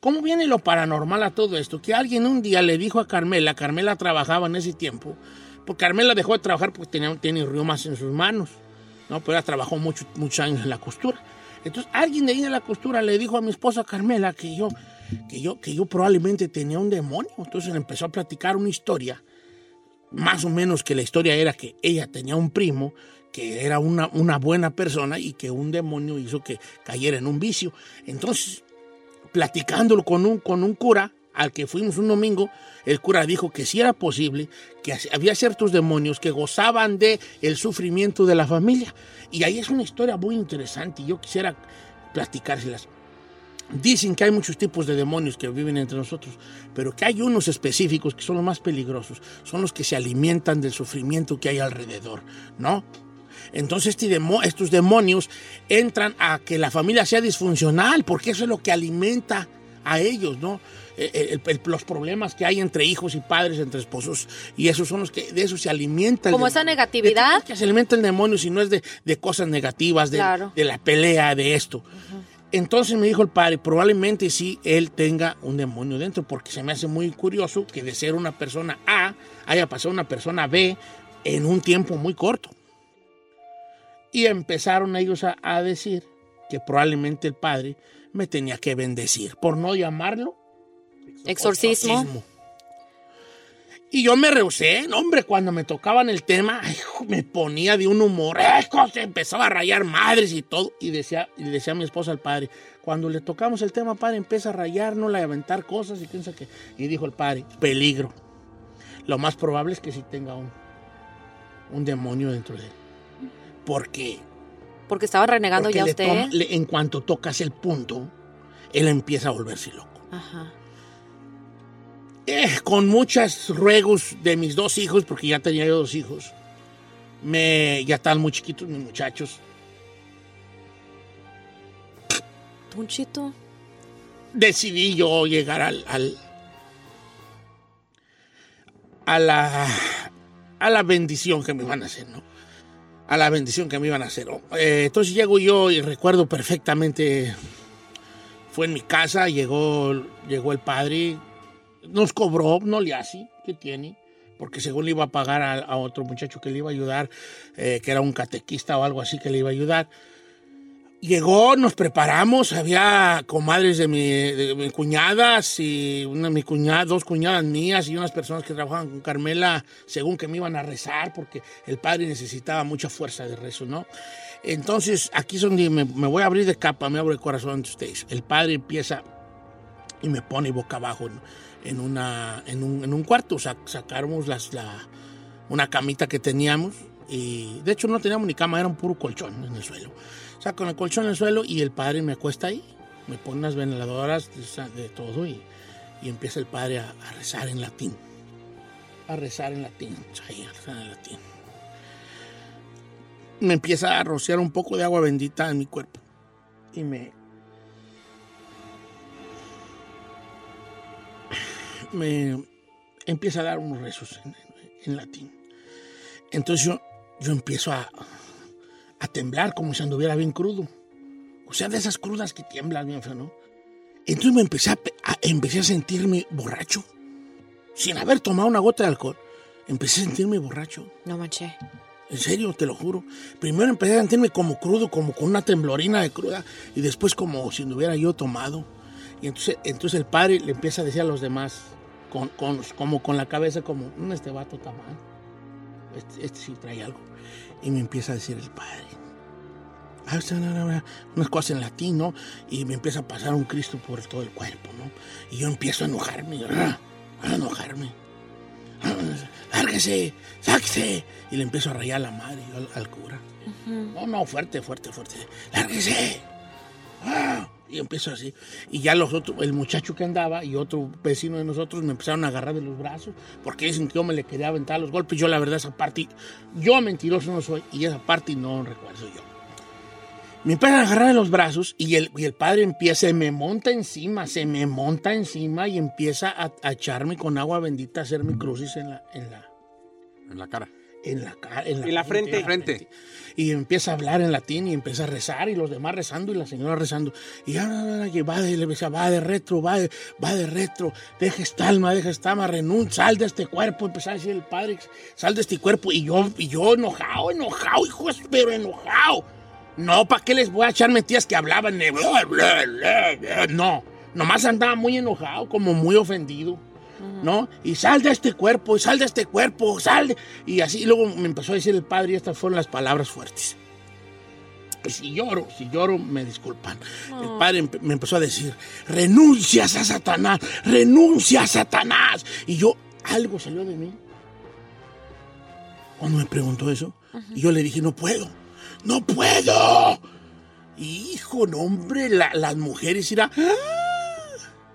Speaker 1: ¿Cómo viene lo paranormal a todo esto? Que alguien un día le dijo a Carmela, Carmela trabajaba en ese tiempo, porque Carmela dejó de trabajar porque tenía, tiene riomas en sus manos, ¿no? Pero ella trabajó mucho- muchos años en la costura. Entonces alguien de ahí de la costura le dijo a mi esposa Carmela que yo, que yo, que yo probablemente tenía un demonio. Entonces le empezó a platicar una historia, más o menos que la historia era que ella tenía un primo que era una, una buena persona y que un demonio hizo que cayera en un vicio. Entonces platicándolo con un, con un cura al que fuimos un domingo, el cura dijo que sí era posible, que había ciertos demonios que gozaban de el sufrimiento de la familia. Y ahí es una historia muy interesante y yo quisiera platicárselas. Dicen que hay muchos tipos de demonios que viven entre nosotros, pero que hay unos específicos que son los más peligrosos, son los que se alimentan del sufrimiento que hay alrededor, ¿no? Entonces este estos demonios entran a que la familia sea disfuncional, porque eso es lo que alimenta a ellos, ¿no? Eh, el- el- los problemas que hay entre hijos y padres, entre esposos, y esos son los que de eso se alimenta. el
Speaker 6: Como esa negatividad.
Speaker 1: que se alimenta el demonio si no es de, de cosas negativas, de,
Speaker 6: Claro.
Speaker 1: de la pelea, de esto. Entonces me dijo el padre, probablemente sí él tenga un demonio dentro, porque se me hace muy curioso que de ser una persona A haya pasado a una persona B en un tiempo muy corto. Y empezaron ellos a, a decir que probablemente el padre me tenía que bendecir, por no llamarlo
Speaker 6: Exorcismo.
Speaker 1: exorcismo. Y yo me rehusé, no, hombre, cuando me tocaban el tema, ay, me ponía de un humor, jo, se empezaba a rayar madres y todo. Y decía, y decía a mi esposa al padre, cuando le tocamos el tema, padre, empieza a rayarnos, a aventar cosas y piensa que... Y dijo el padre, peligro. Lo más probable es que sí tenga un, un demonio dentro de él. Porque
Speaker 6: Porque estaba renegando
Speaker 1: porque
Speaker 6: ya
Speaker 1: le
Speaker 6: usted.
Speaker 1: toma- le- en cuanto tocas el punto, él empieza a volverse loco.
Speaker 6: Ajá.
Speaker 1: Eh, con muchos ruegos de mis dos hijos, porque ya tenía yo dos hijos, me, ya están muy chiquitos mis muchachos,
Speaker 6: Tunchito.
Speaker 1: decidí yo llegar al, al- a la a la bendición que me iban a hacer, ¿no? A la bendición que me iban a hacer. ¿no? Eh, entonces llego yo y recuerdo perfectamente, fue en mi casa, llegó, llegó el padre, nos cobró, no le hace, ¿qué tiene? Porque según le iba a pagar a, otro muchacho que le iba a ayudar, eh, que era un catequista o algo así que le iba a ayudar. Llegó, nos preparamos, había comadres de mi, de mi cuñadas y una mi cuñada, dos cuñadas mías y unas personas que trabajaban con Carmela, según que me iban a rezar, porque el padre necesitaba mucha fuerza de rezo, ¿no? Entonces, aquí es me, me voy a abrir de capa, me abro el corazón ante ustedes. El padre empieza y me pone boca abajo en, en una, en, un, en un cuarto. Sac- sacamos las, la, una camita que teníamos y de hecho no teníamos ni cama, era un puro colchón en el suelo. Saco el colchón en el suelo y el padre me acuesta ahí, me pone unas sa- de todo y, y empieza el padre a, a rezar en latín. A rezar en latín, ahí, a rezar en latín. Me empieza a rociar un poco de agua bendita en mi cuerpo y me, me empieza a dar unos rezos en, en latín. Entonces yo, yo empiezo a, a temblar como si anduviera bien crudo. O sea, de esas crudas que tiemblan bien feo, ¿no? Entonces me empecé a, a- empecé a sentirme borracho. Sin haber tomado una gota de alcohol. Empecé a sentirme borracho.
Speaker 6: No manché.
Speaker 1: En serio, te lo juro. Primero empecé a sentirme como crudo, como con una temblorina de cruda, y después como si no hubiera yo tomado. Y entonces, entonces el padre le empieza a decir a los demás, con, con- como con la cabeza, como, "Mm, este vato está mal. Este, este sí trae algo. Y me empieza a decir el padre. "Ah, está, na, na, na", Unas cosas en latín, ¿no? Y me empieza a pasar un Cristo por todo el cuerpo, ¿no? Y yo empiezo a enojarme, "Ah", a enojarme. "Ah, Lárguese, sáquese. Y le empiezo a rayar la madre yo al, al cura. No, no, fuerte, fuerte, fuerte. Lárguese. Ah, Y empiezo así. Y ya los otros, el muchacho que andaba y otro vecino de nosotros me empezaron a agarrar de los brazos porque dicen que yo me le quería aventar los golpes. Yo, la verdad, esa parte, yo mentiroso no soy y esa parte no recuerdo yo. Me empiezan a agarrar de los brazos y el, y el padre empieza, se me monta encima, se me monta encima y empieza a, a echarme con agua bendita, a hacerme crucis en la, en la,
Speaker 4: En la cara.
Speaker 1: en la cara. En la,
Speaker 3: En la frente.
Speaker 1: en la frente. Y empieza a hablar en latín y empieza a rezar y los demás rezando y la señora rezando. Y ya, va de, le decía, va de retro, va de, va de retro, deja esta alma, deja esta alma, renuncia, sal de este cuerpo, empezaba a decir el padre, sal de este cuerpo. Y yo, y yo enojado, enojado, hijos, pero enojado. No, ¿para qué les voy a echar mentiras que hablaban? de? No, nomás andaba muy enojado, como muy ofendido. ¿No? Y sal de este cuerpo, y sal de este cuerpo, sal de... Y así luego me empezó a decir el padre y estas fueron las palabras fuertes. Y si lloro, si lloro, me disculpan. El padre me empezó a decir, renuncias a Satanás, renuncia a Satanás. Y yo, algo salió de mí. Cuando me preguntó eso, y yo le dije, no puedo, no puedo. Hijo, no, hombre, la- las mujeres irán...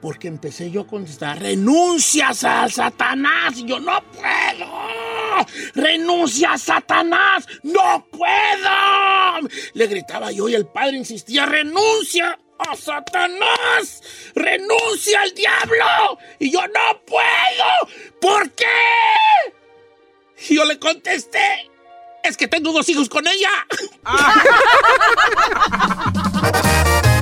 Speaker 1: Porque empecé yo a contestar, renuncias a Satanás. Y yo, no puedo. Renuncia a Satanás. No puedo. Le gritaba yo y el padre insistía, renuncia a Satanás. Renuncia al diablo. Y yo, no puedo. ¿Por qué? Y yo le contesté, es que tengo dos hijos con ella. <laughs>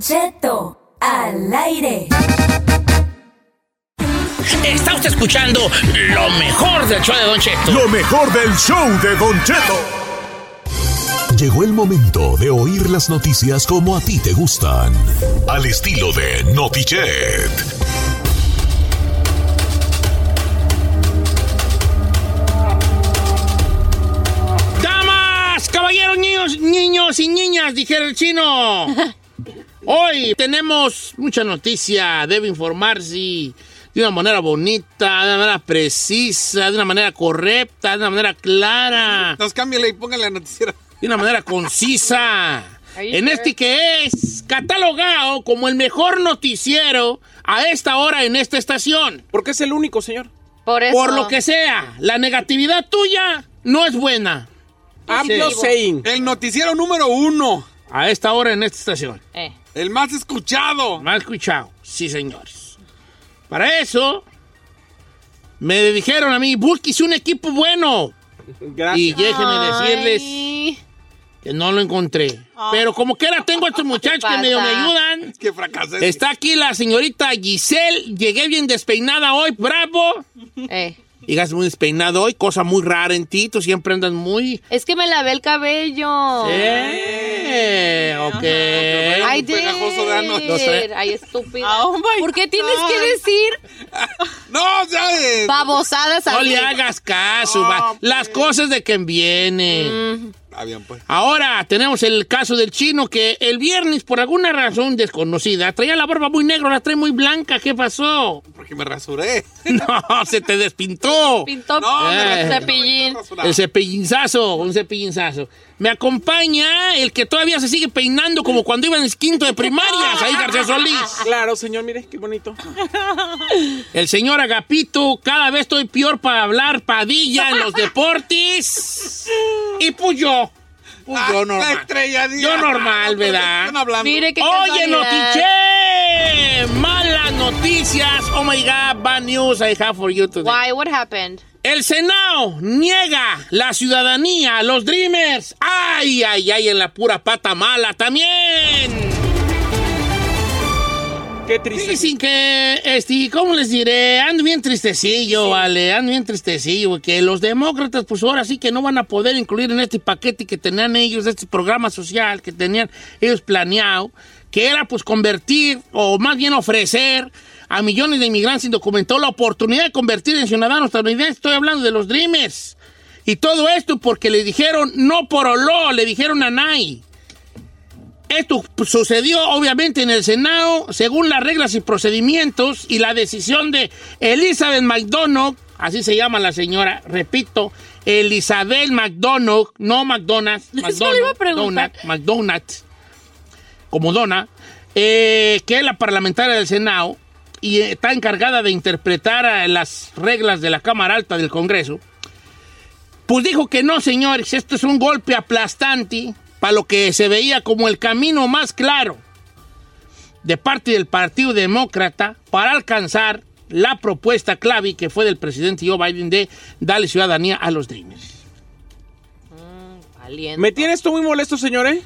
Speaker 1: Cheto al aire. Está usted escuchando lo mejor del show de Don Cheto.
Speaker 8: Lo mejor del show de Don Cheto.
Speaker 12: Llegó el momento de oír las noticias como a ti te gustan. Al estilo de Notichet.
Speaker 1: Damas, caballeros, niños, niños y niñas, dijera el chino. <laughs> Hoy tenemos mucha noticia, debe informarse de una manera bonita, de una manera precisa, de una manera correcta, de una manera clara.
Speaker 4: Nos cámbiale y póngale la noticiera.
Speaker 1: De una manera concisa. En este que es catalogado como el mejor noticiero a esta hora en esta estación.
Speaker 3: Porque es el único, señor.
Speaker 6: Por eso.
Speaker 1: Por lo que sea, la negatividad tuya no es buena.
Speaker 3: I'm
Speaker 1: Sí.
Speaker 3: just saying.
Speaker 4: El noticiero número uno.
Speaker 1: A esta hora en esta estación.
Speaker 6: Eh.
Speaker 4: El más escuchado.
Speaker 1: Más escuchado, sí, señores. Para eso, me dijeron a mí, búsquese un equipo bueno.
Speaker 3: Gracias.
Speaker 1: Y déjenme decirles que no lo encontré. Pero como quiera, tengo a estos <laughs> muchachos que medio me ayudan.
Speaker 4: Es que fracasé.
Speaker 1: Está aquí la señorita Giselle. Llegué bien despeinada hoy, bravo.
Speaker 6: Eh.
Speaker 1: Llegas muy despeinado hoy, cosa muy rara en ti. Tú siempre andas muy...
Speaker 6: Es que me lavé el cabello.
Speaker 1: Eh, ok.
Speaker 6: Ay,
Speaker 4: pegajoso.
Speaker 6: Ay, estúpida.
Speaker 13: Oh, my
Speaker 6: ¿Por qué tienes
Speaker 13: God.
Speaker 6: que decir <laughs>
Speaker 4: No, ya. eh,
Speaker 6: babosadas
Speaker 1: No
Speaker 6: así?
Speaker 1: le hagas caso, va. Las cosas de quien viene.
Speaker 6: Mm.
Speaker 4: Pues.
Speaker 1: Ahora tenemos el caso del chino que el viernes, por alguna razón desconocida, traía la barba muy negra, la trae muy blanca. ¿Qué pasó?
Speaker 4: Porque me rasuré. <laughs>
Speaker 1: No, se te despintó.
Speaker 6: Pintó
Speaker 4: No,
Speaker 1: me
Speaker 6: el cepillín.
Speaker 1: El cepillinzazo, un cepillinzazo. Me acompaña el que todavía se sigue peinando como cuando iba en el quinto de primarias, <laughs> ahí García Solís.
Speaker 3: Claro, señor, mire, qué bonito. <laughs>
Speaker 1: El señor Agapito, cada vez estoy peor para hablar padilla en los deportes. Y pues yo. Pues yo
Speaker 4: Ah, La
Speaker 1: normal.
Speaker 4: estrelladilla.
Speaker 1: Yo normal, ¿verdad?
Speaker 4: están hablando.
Speaker 6: Mire qué
Speaker 1: Oye. Notiche, malas noticias. Oh my God, bad news I have for you today.
Speaker 6: Why? What happened?
Speaker 1: El Senado niega la ciudadanía a los Dreamers. Ay, ay, ay, en la pura pata mala también.
Speaker 3: Qué triste.
Speaker 1: Dicen que, este, ¿cómo les diré? Ando bien tristecillo, vale, ando bien tristecillo, que los demócratas, pues ahora sí que no van a poder incluir en este paquete que tenían ellos, este programa social que tenían ellos planeado, que era pues convertir, o más bien ofrecer a millones de inmigrantes indocumentados la oportunidad de convertir en ciudadanos estadounidenses. Estoy hablando de los Dreamers. Y todo esto porque le dijeron, no por oló, le dijeron a Nay. Esto sucedió obviamente en el Senado según las reglas y procedimientos y la decisión de Elizabeth McDonough, así se llama la señora, repito, Elizabeth McDonough, no McDonald's, <laughs>
Speaker 6: Eso le iba a preguntar.
Speaker 1: McDonald, McDonald, como dona, eh, que es la parlamentaria del Senado y está encargada de interpretar las reglas de la Cámara Alta del Congreso. Pues dijo que no, señores, esto es un golpe aplastante para lo que se veía como el camino más claro de parte del Partido Demócrata para alcanzar la propuesta clave que fue del presidente Joe Biden de darle ciudadanía a los Dreamers.
Speaker 6: Aliento.
Speaker 3: Me tiene esto muy molesto, señor, ¿eh?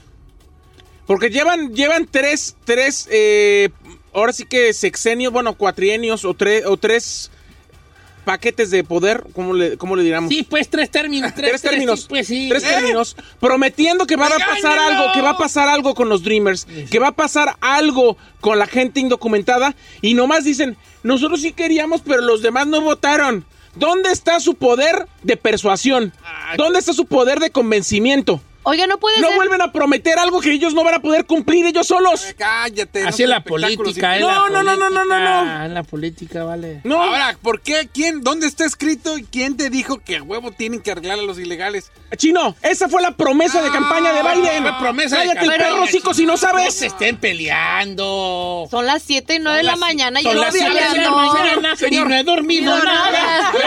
Speaker 3: Porque llevan, llevan tres, tres, eh, ahora sí que sexenios, bueno, cuatrienios o, tres o tres paquetes de poder, ¿cómo le, cómo le diríamos?
Speaker 1: Sí, pues tres términos, tres,
Speaker 3: tres términos,
Speaker 1: sí, pues sí.
Speaker 3: tres
Speaker 1: ¿Eh?
Speaker 3: términos, prometiendo que va a pasar algo, que va a pasar algo con los Dreamers, que va a pasar algo con la gente indocumentada y nomás dicen, nosotros sí queríamos, pero los demás no votaron. ¿Dónde está su poder de persuasión? ¿Dónde está su poder de convencimiento?
Speaker 6: Oiga, no puede
Speaker 3: No
Speaker 6: ser.
Speaker 3: vuelven a prometer algo que ellos no van a poder cumplir ellos solos.
Speaker 4: Cállate.
Speaker 1: Así es la política,
Speaker 3: No,
Speaker 1: la
Speaker 3: no, no, no, no, no, no.
Speaker 1: es la política, vale.
Speaker 3: No.
Speaker 4: Ahora, ¿por qué? ¿Quién? ¿Dónde está escrito y quién te dijo que a huevo tienen que arreglar a los ilegales?
Speaker 3: Chino, esa fue la promesa de campaña de Biden.
Speaker 1: Fue promesa de
Speaker 3: Cállate el perro, chico, si no
Speaker 1: No
Speaker 3: sabes.
Speaker 1: se estén peleando.
Speaker 6: Son las 7 y 9 de
Speaker 1: Son
Speaker 6: la mañana y
Speaker 1: son
Speaker 6: yo
Speaker 1: las siete de la y no he dormido
Speaker 6: No,
Speaker 1: nada.
Speaker 6: nada. <laughs>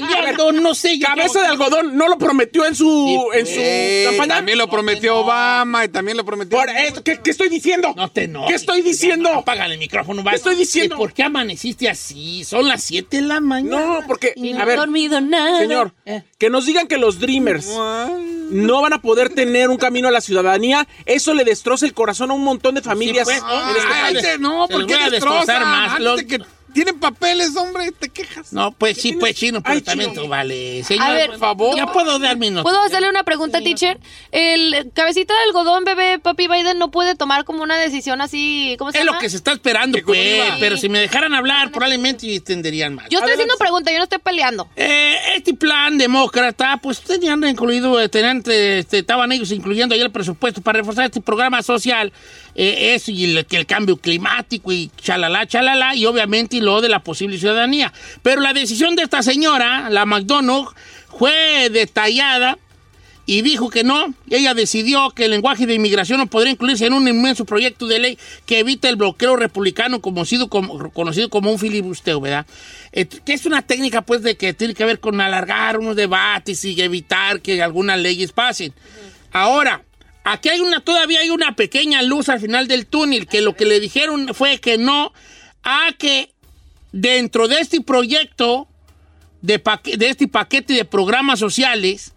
Speaker 1: No peleando, no sé. yo
Speaker 3: Cabeza de algodón no lo prometió en su,
Speaker 1: Sí,
Speaker 3: en su
Speaker 4: Eh,
Speaker 3: campaña.
Speaker 4: también lo prometió Obama y también lo prometió.
Speaker 3: Por eso, ¿qué, qué estoy diciendo?
Speaker 1: No te enojes.
Speaker 3: ¿Qué estoy diciendo?
Speaker 1: Apágale el micrófono. va.
Speaker 3: ¿Qué estoy diciendo?
Speaker 1: ¿Y ¿Por qué amaneciste así? Son las 7 de la mañana.
Speaker 3: No, porque,
Speaker 6: Y no
Speaker 3: a
Speaker 6: he
Speaker 3: ver,
Speaker 6: dormido nada.
Speaker 3: señor,
Speaker 1: Eh.
Speaker 3: que nos digan que los Dreamers no van a poder tener un camino a la ciudadanía, eso le destroza el corazón a un montón de familias.
Speaker 1: pues,
Speaker 3: este
Speaker 1: Ay,
Speaker 4: no, que tienen papeles, hombre, te quejas.
Speaker 1: No, pues sí, pues chino, pero
Speaker 4: Ay,
Speaker 1: también
Speaker 4: chino.
Speaker 1: tú vale. Señor,
Speaker 6: A ver,
Speaker 1: por favor. Ya puedo dar mi nota.
Speaker 6: ¿Puedo hacerle una pregunta, teacher? El cabecita de algodón, bebé, papi Biden, no puede tomar como una decisión así, ¿cómo se
Speaker 1: Es
Speaker 6: llama?
Speaker 1: lo que se está esperando, pues. Pero si me dejaran hablar, probablemente entenderían más.
Speaker 6: Yo estoy haciendo pregunta, yo no estoy peleando.
Speaker 1: Eh, este plan demócrata, pues tenían incluido, eh, tenían, este, estaban ellos incluyendo ahí el presupuesto para reforzar este programa social, eh, eso y el, el cambio climático y chalala, chalala, y obviamente lo de la posible ciudadanía. Pero la decisión de esta señora, la McDonough, fue detallada y dijo que no. Ella decidió que el lenguaje de inmigración no podría incluirse en un inmenso proyecto de ley que evita el bloqueo republicano conocido como, conocido como un filibusteo, ¿verdad? Que es una técnica, pues, de que tiene que ver con alargar unos debates y evitar que algunas leyes pasen. Ahora, aquí hay una, todavía hay una pequeña luz al final del túnel, que lo que le dijeron fue que no, a que dentro de este proyecto, de, paque- de este paquete de programas sociales,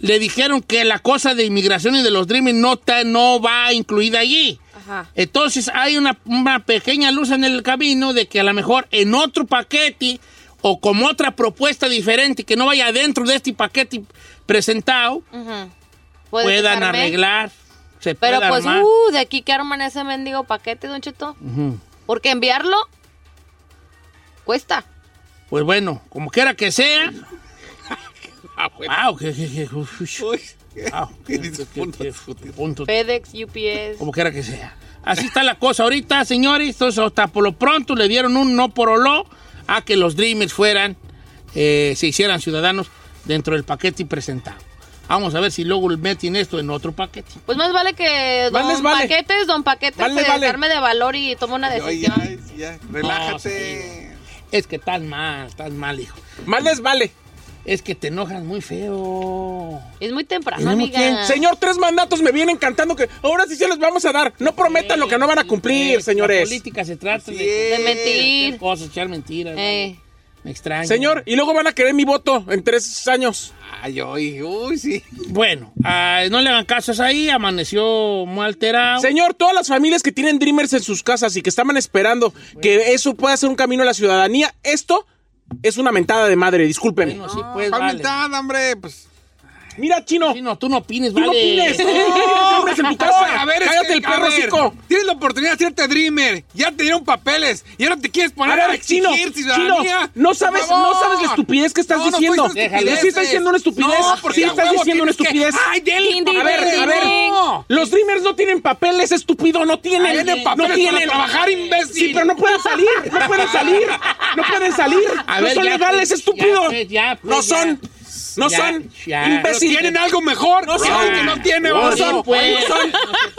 Speaker 1: le dijeron que la cosa de inmigración y de los Dreaming no, no va incluida allí.
Speaker 6: Ajá.
Speaker 1: Entonces hay una, una pequeña luz en el camino de que a lo mejor en otro paquete o como otra propuesta diferente que no vaya dentro de este paquete presentado.
Speaker 6: Puede
Speaker 1: puedan arreglar. Se
Speaker 6: Pero
Speaker 1: pueda
Speaker 6: pues,
Speaker 1: armar.
Speaker 6: uh, de aquí que arman ese mendigo paquete, Don Cheto.
Speaker 1: Ujú.
Speaker 6: Porque enviarlo cuesta.
Speaker 1: Pues bueno, como quiera que sea. <laughs>
Speaker 4: Ah.
Speaker 1: Wow.
Speaker 6: FedEx, UPS.
Speaker 1: como quiera que sea. Así está la cosa ahorita, señores. Entonces, hasta por lo pronto le dieron un no por oló a que los Dreamers fueran, eh, se hicieran ciudadanos dentro del paquete presentado. Vamos a ver si luego meten esto en otro paquete.
Speaker 6: Pues más vale que
Speaker 3: Más
Speaker 6: Don
Speaker 3: les vale.
Speaker 6: Paquetes, Don Paquetes,
Speaker 3: Más les
Speaker 6: se
Speaker 3: vale.
Speaker 6: arme de valor y toma una
Speaker 4: Ay,
Speaker 6: decisión.
Speaker 4: ay, ya, relájate.
Speaker 1: Es que tan mal, tan mal, hijo.
Speaker 3: Más les vale.
Speaker 1: Es que te enojas muy feo.
Speaker 6: Es muy temprano, amiga.
Speaker 1: que-
Speaker 3: Señor, tres mandatos me vienen cantando que ahora sí se los vamos a dar. No prometan lo que no van a cumplir,
Speaker 1: La
Speaker 3: señores.
Speaker 1: política se trata de.
Speaker 6: De mentir.
Speaker 1: hacer cosas, echar mentiras.
Speaker 6: Eh.
Speaker 1: Me extraña.
Speaker 3: Señor, y luego van a querer mi voto en tres años.
Speaker 4: Ay, uy, uy, sí.
Speaker 1: Bueno, ah, no le hagan casos ahí, amaneció muy alterado.
Speaker 3: Señor, todas las familias que tienen Dreamers en sus casas y que estaban esperando que eso pueda ser un camino a la ciudadanía, esto es una mentada de madre, disculpen.
Speaker 1: Bueno, sí, pues,
Speaker 4: ¿Cuál
Speaker 1: vale.
Speaker 4: mitad, hombre? Pues.
Speaker 3: Mira, chino,
Speaker 1: Sí, no, tú no opines,
Speaker 3: tú no opines. Dreamers <laughs> en tu casa.
Speaker 4: a ver, es
Speaker 3: Cállate
Speaker 4: que,
Speaker 3: el perro hocico.
Speaker 4: Tienes la oportunidad de hacerte Dreamer. Ya te dieron papeles. Y ahora te quieres poner a,
Speaker 3: ver, chino,
Speaker 4: exigir
Speaker 3: chino,
Speaker 4: ciudadanía.
Speaker 3: no sabes, no sabes la estupidez que estás
Speaker 4: No, no
Speaker 3: diciendo.
Speaker 1: Déjalo.
Speaker 3: Sí estás diciendo una estupidez.
Speaker 4: No, porque
Speaker 3: sí estás
Speaker 4: huevo
Speaker 3: diciendo una estupidez.
Speaker 4: Ay,
Speaker 6: ding,
Speaker 3: A ver, a ver.
Speaker 4: No.
Speaker 3: Los Dreamers no tienen papeles, estúpido, no tienen.
Speaker 4: Tienen
Speaker 3: no
Speaker 4: papeles
Speaker 3: tienen.
Speaker 4: para trabajar, imbécil.
Speaker 3: Sí, pero no pueden salir, no pueden salir, no pueden salir.
Speaker 1: A
Speaker 3: no son legales, estúpido.
Speaker 1: ya, pues, ya, pues,
Speaker 3: no
Speaker 1: ya.
Speaker 3: son,
Speaker 1: Ya,
Speaker 3: son,
Speaker 1: ya.
Speaker 4: Pero
Speaker 3: imbécil.
Speaker 4: tienen algo mejor. No
Speaker 3: son.
Speaker 4: que no tiene,
Speaker 3: son,
Speaker 1: pues.
Speaker 3: no son,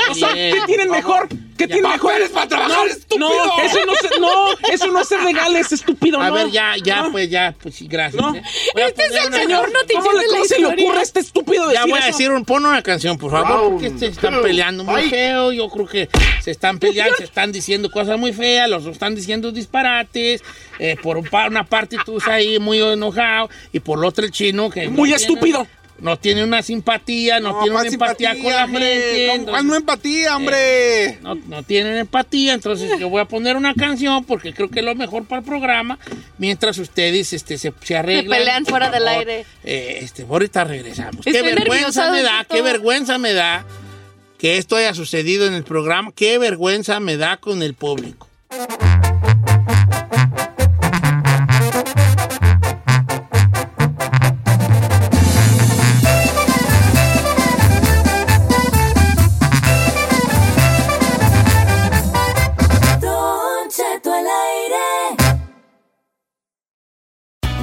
Speaker 3: no son. ¿Qué tienen mejor? ¿Qué tienen mejor?
Speaker 4: Papeles para trabajar, estúpido.
Speaker 3: No, eso no, se- no, eso no es ser legal, es estúpido,
Speaker 1: A
Speaker 3: no.
Speaker 1: ver, ya, ya,
Speaker 3: No.
Speaker 1: pues, ya, pues sí, gracias.
Speaker 3: No.
Speaker 1: ¿eh?
Speaker 6: Este es el
Speaker 1: una-
Speaker 6: señor
Speaker 3: ¿Cómo,
Speaker 6: noticioso
Speaker 3: le,
Speaker 6: de la
Speaker 3: cómo se le ocurre a este estúpido decir
Speaker 1: Ya voy a decir, un, pon una canción, por favor, porque se están peleando muy feo. Yo creo que se están peleando, se están diciendo cosas muy feas, los dos están diciendo disparates. eh, por una parte tú estás ahí muy enojado y por la otra el chino que...
Speaker 3: Muy
Speaker 1: no
Speaker 3: estúpido.
Speaker 1: Tiene, no tiene una simpatía, no, tiene una
Speaker 4: ¿cuál
Speaker 1: empatía con la
Speaker 4: hombre?
Speaker 1: gente.
Speaker 4: ¿Cómo-
Speaker 1: entonces-
Speaker 4: ¿Cuál no empatía, hombre?
Speaker 1: no, no tienen empatía, entonces yo voy a poner una canción porque creo que es lo mejor para el programa, mientras ustedes este, se, se arreglan.
Speaker 6: pelean
Speaker 1: por
Speaker 6: fuera del
Speaker 1: favor.
Speaker 6: aire.
Speaker 1: Eh, este, ahorita regresamos. qué
Speaker 6: Estoy
Speaker 1: vergüenza
Speaker 6: nerviosa,
Speaker 1: me da, qué vergüenza me da que esto haya sucedido en el programa, qué vergüenza me da con el público.